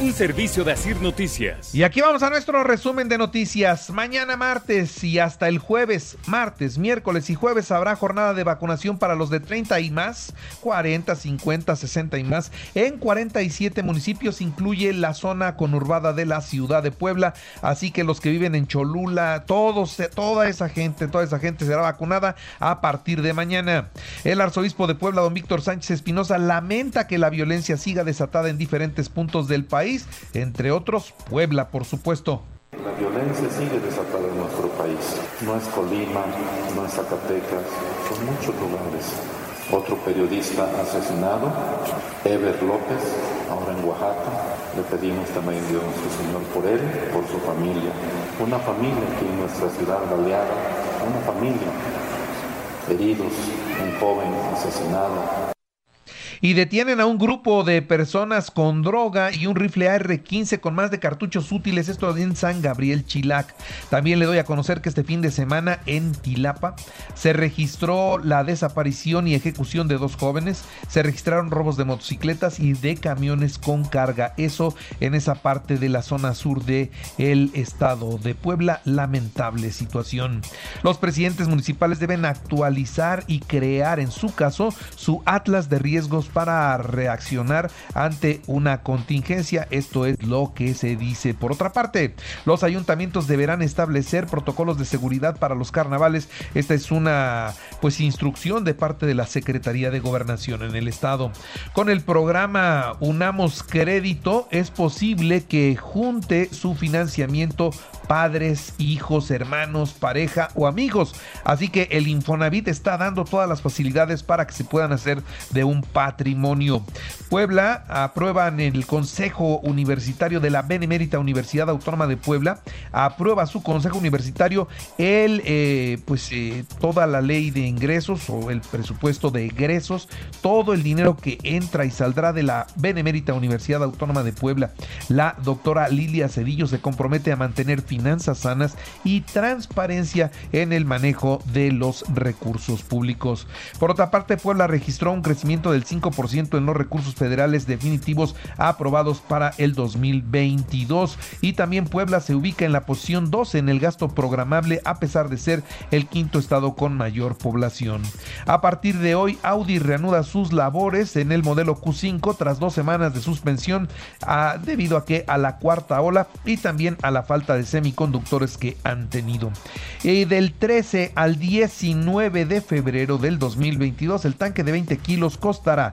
un servicio de Asir Noticias. Y aquí vamos a nuestro resumen de noticias. Mañana martes y hasta el jueves, martes, miércoles y jueves habrá jornada de vacunación para los de 30 y más, 40, 50, 60 y más. En 47 municipios incluye la zona conurbada de la ciudad de Puebla. Así que los que viven en Cholula, todos, toda esa gente, toda esa gente será vacunada a partir de mañana. El arzobispo de Puebla, don Víctor Sánchez Espinosa, lamenta que la violencia siga desatada en diferentes puntos del país entre otros Puebla, por supuesto. La violencia sigue desatada en nuestro país. No es Colima, no es Zacatecas, son muchos lugares. Otro periodista asesinado, Ever López, ahora en Oaxaca. Le pedimos también Dios nuestro Señor por él, por su familia. Una familia aquí en nuestra ciudad baleada, una familia. Heridos, un joven asesinado, y detienen a un grupo de personas con droga y un rifle AR-15 con más de cartuchos útiles, esto en San Gabriel Chilac. También le doy a conocer que este fin de semana en Tilapa se registró la desaparición y ejecución de dos jóvenes, se registraron robos de motocicletas y de camiones con carga, eso en esa parte de la zona sur de el estado de Puebla, lamentable situación. Los presidentes municipales deben actualizar y crear en su caso su atlas de riesgos para reaccionar ante una contingencia. Esto es lo que se dice. Por otra parte, los ayuntamientos deberán establecer protocolos de seguridad para los carnavales. Esta es una pues instrucción de parte de la Secretaría de Gobernación en el estado. Con el programa Unamos Crédito es posible que junte su financiamiento padres, hijos, hermanos, pareja o amigos. Así que el Infonavit está dando todas las facilidades para que se puedan hacer de un patrimonio. Puebla aprueba en el Consejo Universitario de la Benemérita Universidad Autónoma de Puebla, aprueba su Consejo Universitario el, eh, pues, eh, toda la ley de ingresos o el presupuesto de egresos, todo el dinero que entra y saldrá de la Benemérita Universidad Autónoma de Puebla. La doctora Lilia Cedillo se compromete a mantener finanzas sanas y transparencia en el manejo de los recursos públicos. Por otra parte, Puebla registró un crecimiento del 5% en los recursos federales definitivos aprobados para el 2022 y también Puebla se ubica en la posición 12 en el gasto programable a pesar de ser el quinto estado con mayor población. A partir de hoy, Audi reanuda sus labores en el modelo Q5 tras dos semanas de suspensión ah, debido a que a la cuarta ola y también a la falta de semi conductores que han tenido. Del 13 al 19 de febrero del 2022, el tanque de 20 kilos costará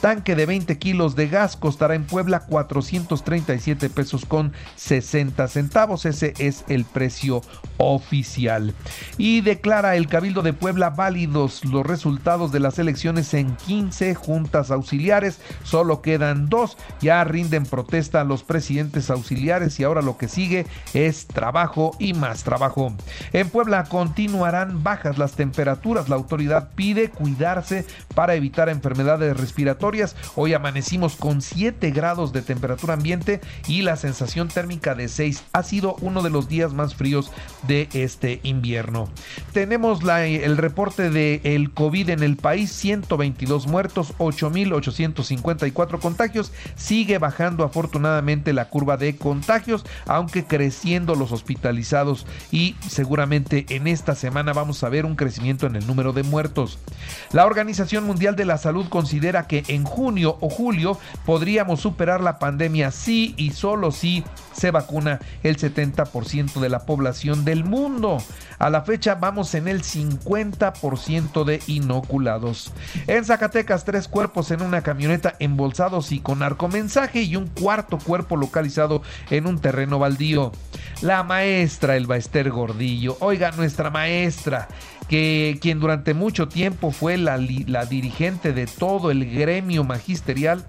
Tanque de 20 kilos de gas costará en Puebla 437 pesos con 60 centavos. Ese es el precio oficial. Y declara el Cabildo de Puebla válidos los resultados de las elecciones en 15 juntas auxiliares. Solo quedan dos. Ya rinden protesta a los presidentes auxiliares y ahora lo que sigue es trabajo y más trabajo. En Puebla continuarán bajas las temperaturas. La autoridad pide cuidarse para evitar enfermedades respiratorias Hoy amanecimos con 7 grados de temperatura ambiente y la sensación térmica de 6. Ha sido uno de los días más fríos de este invierno. Tenemos el reporte de el COVID en el país, 122 muertos, 8.854 contagios. Sigue bajando afortunadamente la curva de contagios, aunque creciendo los hospitalizados y seguramente en esta semana vamos a ver un crecimiento en el número de muertos. La Organización Mundial de la Salud considera que en junio o julio podríamos superar la pandemia si y solo si se vacuna el 70% de la población del mundo. A la fecha vamos en el 50% de inoculados. En Zacatecas, tres cuerpos en una camioneta embolsados y con arcomensaje y un cuarto cuerpo localizado en un terreno baldío. La maestra Elba Ester Gordillo, oiga, nuestra maestra, que quien durante mucho tiempo fue la, dirigente de todo el gremio magisterial,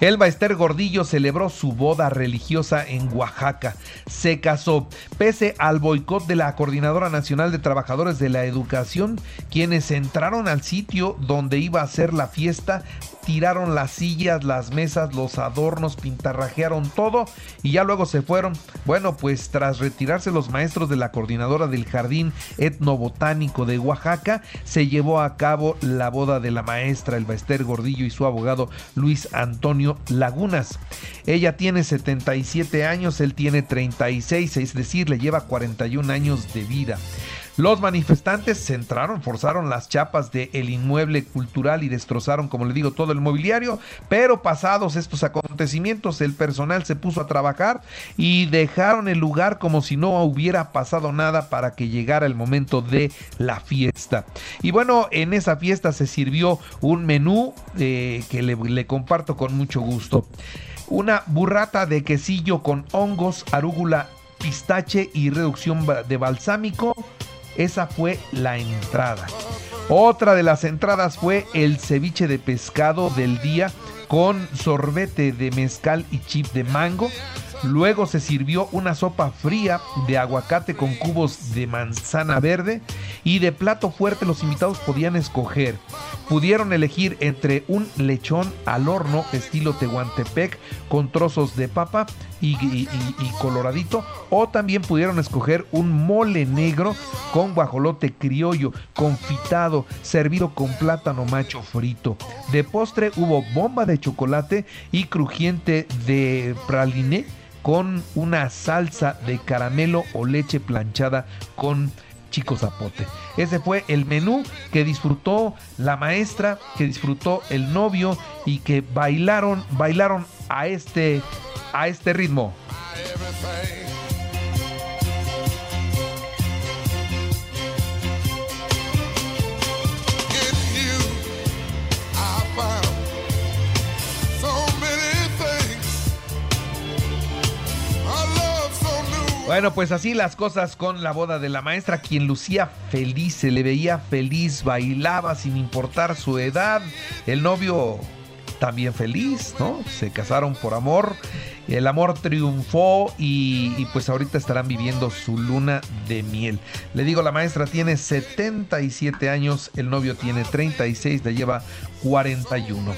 Elba Esther Gordillo celebró su boda religiosa en Oaxaca. Se casó pese al boicot de la Coordinadora Nacional de Trabajadores de la Educación, quienes entraron al sitio donde iba a ser la fiesta tiraron las sillas, las mesas, los adornos, pintarrajearon todo y ya luego se fueron. Bueno, pues tras retirarse los maestros de la coordinadora del Jardín Etnobotánico de Oaxaca, se llevó a cabo la boda de la maestra Elba Esther Gordillo y su abogado Luis Antonio Lagunas. Ella tiene 77 años, él tiene 36, es decir, le lleva 41 años de vida. Los manifestantes se entraron, forzaron las chapas del el inmueble cultural y destrozaron, como le digo, todo el mobiliario, pero pasados estos acontecimientos, el personal se puso a trabajar y dejaron el lugar como si no hubiera pasado nada para que llegara el momento de la fiesta. Y bueno, en esa fiesta se sirvió un menú eh, que le, le comparto con mucho gusto. Una burrata de quesillo con hongos, arúgula, pistache y reducción de balsámico esa fue la entrada. Otra de las entradas fue el ceviche de pescado del día con sorbete de mezcal y chip de mango. Luego se sirvió una sopa fría de aguacate con cubos de manzana verde y de plato fuerte los invitados podían escoger. Pudieron elegir entre un lechón al horno estilo Tehuantepec con trozos de papa y, coloradito o también pudieron escoger un mole negro con guajolote criollo confitado servido con plátano macho frito. De postre hubo bomba de chocolate y crujiente de praliné con una salsa de caramelo o leche planchada con chico zapote. Ese fue el menú que disfrutó la maestra, que disfrutó el novio y que bailaron, bailaron a este, a este ritmo. Bueno, pues así las cosas con la boda de la maestra, quien lucía feliz, se le veía feliz, bailaba sin importar su edad. El novio también feliz, ¿no? Se casaron por amor. El amor triunfó y, pues ahorita estarán viviendo su luna de miel. Le digo, la maestra tiene 77 años, el novio tiene 36, le lleva 41.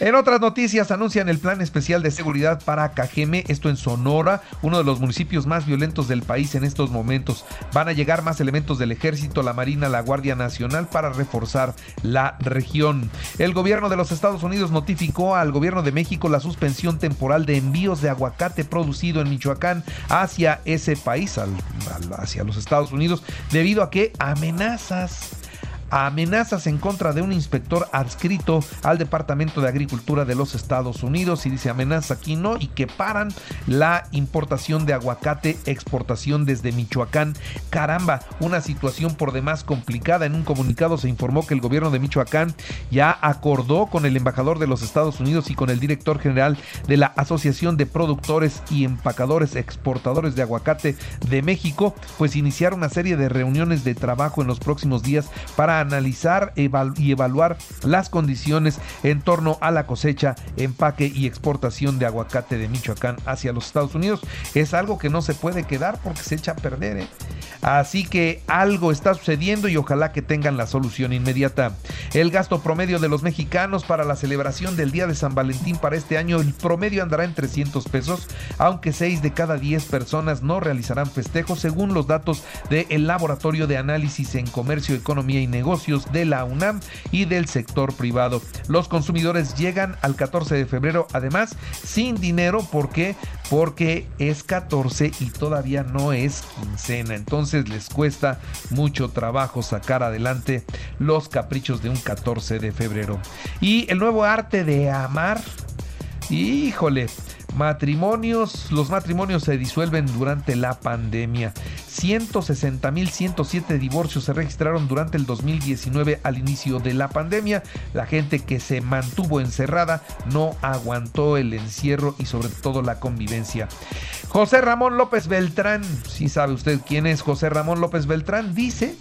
En otras noticias, anuncian el plan especial de seguridad para Cajeme, esto en Sonora, uno de los municipios más violentos del país en estos momentos. Van a llegar más elementos del ejército, la Marina, la Guardia Nacional para reforzar la región. El gobierno de los Estados Unidos notificó al gobierno de México la suspensión temporal de envíos de aguacate producido en Michoacán hacia ese país, hacia los Estados Unidos, debido a que amenazas amenazas en contra de un inspector adscrito al Departamento de Agricultura de los Estados Unidos y dice amenaza aquí no y que paran la importación de aguacate, exportación desde Michoacán. Caramba, una situación por demás complicada. En un comunicado se informó que el gobierno de Michoacán ya acordó con el embajador de los Estados Unidos y con el director general de la Asociación de Productores y Empacadores Exportadores de Aguacate de México, pues iniciar una serie de reuniones de trabajo en los próximos días para analizar y evaluar las condiciones en torno a la cosecha, empaque y exportación de aguacate de Michoacán hacia los Estados Unidos. Es algo que no se puede quedar porque se echa a perder. ¿eh? Así que algo está sucediendo y ojalá que tengan la solución inmediata. El gasto promedio de los mexicanos para la celebración del Día de San Valentín para este año, el promedio andará en 300 pesos, aunque 6 de cada 10 personas no realizarán festejos según los datos del Laboratorio de Análisis en Comercio, Economía y Negocios de la UNAM y del sector privado. Los consumidores llegan al 14 de febrero además sin dinero porque porque es 14 y todavía no es quincena. Entonces les cuesta mucho trabajo sacar adelante los caprichos de un 14 de febrero. Y el nuevo arte de amar, híjole, matrimonios, los matrimonios se disuelven durante la pandemia. 160.107 divorcios se registraron durante el 2019 al inicio de la pandemia. La gente que se mantuvo encerrada no aguantó el encierro y sobre todo la convivencia. José Ramón López Beltrán, si sabe usted quién es José Ramón López Beltrán, dice,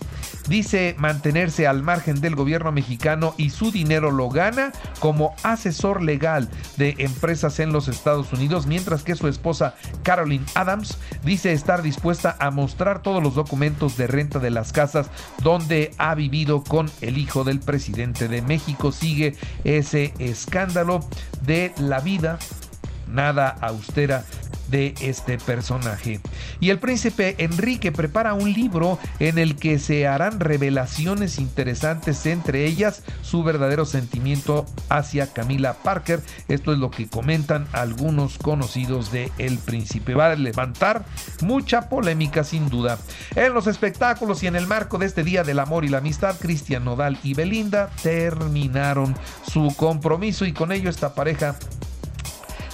dice mantenerse al margen del gobierno mexicano y su dinero lo gana como asesor legal de empresas en los Estados Unidos, mientras que su esposa Carolyn Adams dice estar dispuesta a mostrar todos los documentos de renta de las casas donde ha vivido con el hijo del presidente de México. Sigue ese escándalo de la vida nada austera de este personaje. Y el príncipe Enrique prepara un libro en el que se harán revelaciones interesantes, entre ellas su verdadero sentimiento hacia Camila Parker. Esto es lo que comentan algunos conocidos de El Príncipe. Va a levantar mucha polémica sin duda. En los espectáculos y en el marco de este Día del Amor y la Amistad, Cristian Nodal y Belinda terminaron su compromiso y con ello esta pareja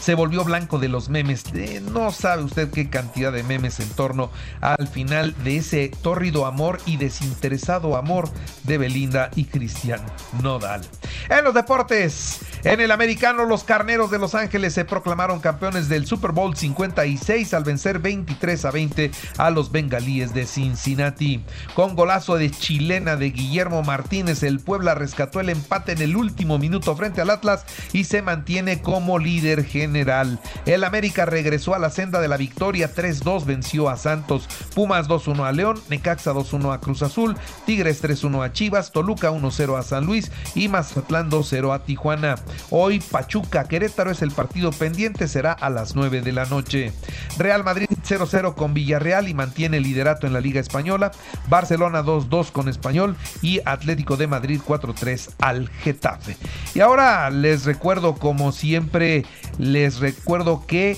se volvió blanco de los memes. no sabe usted qué cantidad de memes en torno al final de ese tórrido amor y desinteresado amor de Belinda y Cristian Nodal. En los deportes, en el americano, los carneros de Los Ángeles se proclamaron campeones del Super Bowl 56 al vencer 23 a 20 a los bengalíes de Cincinnati. Con golazo de chilena de Guillermo Martínez, el Puebla rescató el empate en el último minuto frente al Atlas y se mantiene como líder general. El América regresó a la senda de la victoria, 3-2 venció a Santos, Pumas 2-1 a León, Necaxa 2-1 a Cruz Azul, Tigres 3-1 a Chivas, Toluca 1-0 a San Luis y Mazatlán 2-0 a Tijuana. Hoy Pachuca Querétaro es el partido pendiente, será a las 9 de la noche. Real Madrid 0-0 con Villarreal y mantiene el liderato en la Liga Española. Barcelona 2-2 con Español y Atlético de Madrid 4-3 al Getafe. Y ahora les recuerdo como siempre, les recuerdo que